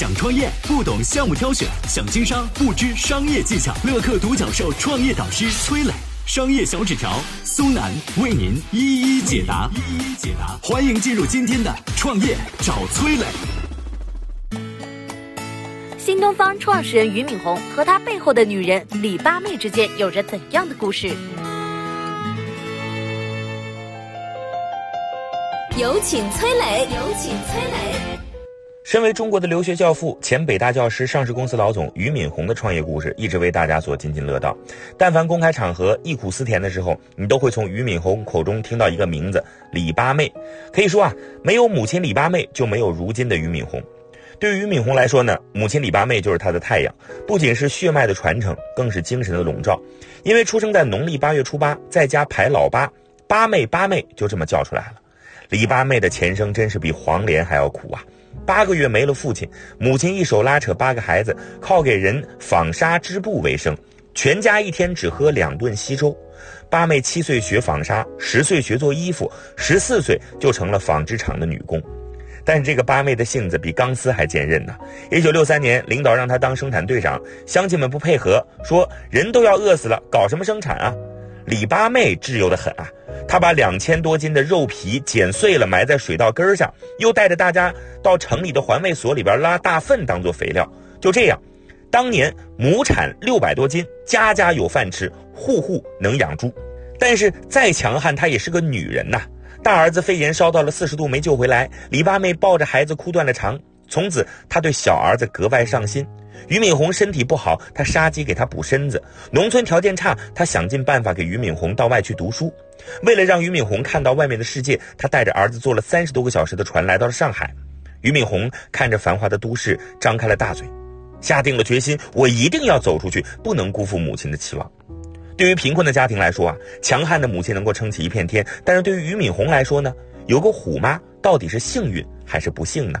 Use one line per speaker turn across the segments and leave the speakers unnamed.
想创业不懂项目挑选，想经商不知商业技巧。乐客独角兽创业导师崔磊，商业小纸条苏南为您一一解答。一一解答，欢迎进入今天的创业找崔磊。
新东方创始人俞敏洪和他背后的女人李八妹之间有着怎样的故事？有请崔磊，有请崔磊。
身为中国的留学教父、前北大教师、上市公司老总俞敏洪的创业故事，一直为大家所津津乐道。但凡公开场合忆苦思甜的时候，你都会从俞敏洪口中听到一个名字——李八妹。可以说啊，没有母亲李八妹，就没有如今的俞敏洪。对于俞敏洪来说呢，母亲李八妹就是他的太阳，不仅是血脉的传承，更是精神的笼罩。因为出生在农历八月初八，在家排老八，八妹八妹就这么叫出来了。李八妹的前生真是比黄连还要苦啊！八个月没了父亲，母亲一手拉扯八个孩子，靠给人纺纱织布为生，全家一天只喝两顿稀粥。八妹七岁学纺纱，十岁学做衣服，十四岁就成了纺织厂的女工。但是这个八妹的性子比钢丝还坚韧呢。一九六三年，领导让她当生产队长，乡亲们不配合，说人都要饿死了，搞什么生产啊？李八妹自由的很啊。她把两千多斤的肉皮剪碎了，埋在水稻根上，又带着大家到城里的环卫所里边拉大粪当做肥料。就这样，当年亩产六百多斤，家家有饭吃，户户能养猪。但是再强悍，她也是个女人呐。大儿子肺炎烧到了四十度，没救回来，李八妹抱着孩子哭断了肠。从此，他对小儿子格外上心。俞敏洪身体不好，他杀鸡给他补身子；农村条件差，他想尽办法给俞敏洪到外去读书。为了让俞敏洪看到外面的世界，他带着儿子坐了三十多个小时的船来到了上海。俞敏洪看着繁华的都市，张开了大嘴，下定了决心：我一定要走出去，不能辜负母亲的期望。对于贫困的家庭来说啊，强悍的母亲能够撑起一片天；但是对于俞敏洪来说呢，有个虎妈到底是幸运还是不幸呢？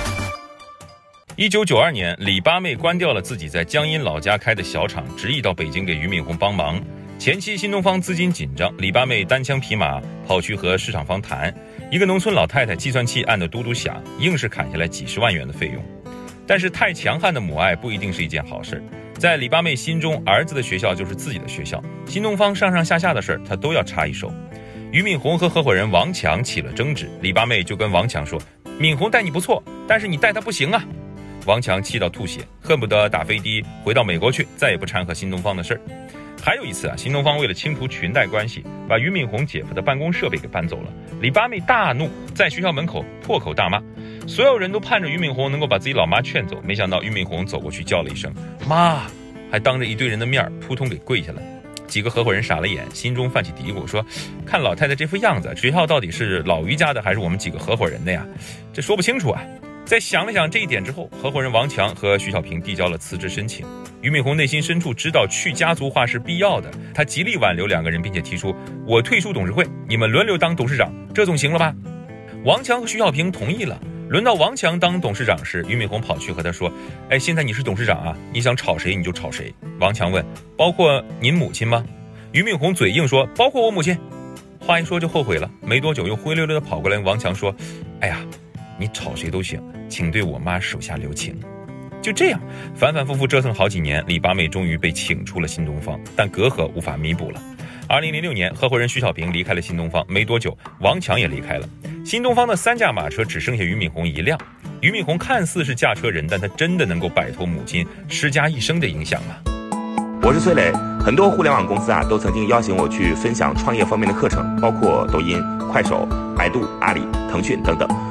一九九二年，李八妹关掉了自己在江阴老家开的小厂，执意到北京给俞敏洪帮忙。前期新东方资金紧张，李八妹单枪匹马跑去和市场方谈，一个农村老太太计算器按的嘟嘟响，硬是砍下来几十万元的费用。但是太强悍的母爱不一定是一件好事，在李八妹心中，儿子的学校就是自己的学校，新东方上上下下的事儿她都要插一手。俞敏洪和合伙人王强起了争执，李八妹就跟王强说：“敏洪待你不错，但是你待他不行啊。”王强气到吐血，恨不得打飞的回到美国去，再也不掺和新东方的事儿。还有一次啊，新东方为了清除裙带关系，把俞敏洪姐夫的办公设备给搬走了。李八妹大怒，在学校门口破口大骂，所有人都盼着俞敏洪能够把自己老妈劝走，没想到俞敏洪走过去叫了一声“妈”，还当着一堆人的面扑通给跪下了。几个合伙人傻了眼，心中泛起嘀咕，说：“看老太太这副样子，学校到底是老于家的，还是我们几个合伙人的呀？这说不清楚啊。”在想了想这一点之后，合伙人王强和徐小平递交了辞职申请。俞敏洪内心深处知道去家族化是必要的，他极力挽留两个人，并且提出我退出董事会，你们轮流当董事长，这总行了吧？王强和徐小平同意了。轮到王强当董事长时，俞敏洪跑去和他说：“哎，现在你是董事长啊，你想炒谁你就炒谁。”王强问：“包括您母亲吗？”俞敏洪嘴硬说：“包括我母亲。”话一说就后悔了，没多久又灰溜溜的跑过来。王强说：“哎呀。”你炒谁都行，请对我妈手下留情。就这样，反反复复折腾好几年，李八妹终于被请出了新东方，但隔阂无法弥补了。二零零六年，合伙人徐小平离开了新东方，没多久，王强也离开了。新东方的三驾马车只剩下俞敏洪一辆。俞敏洪看似是驾车人，但他真的能够摆脱母亲施加一生的影响吗？
我是崔磊，很多互联网公司啊，都曾经邀请我去分享创业方面的课程，包括抖音、快手、百度、阿里、腾讯等等。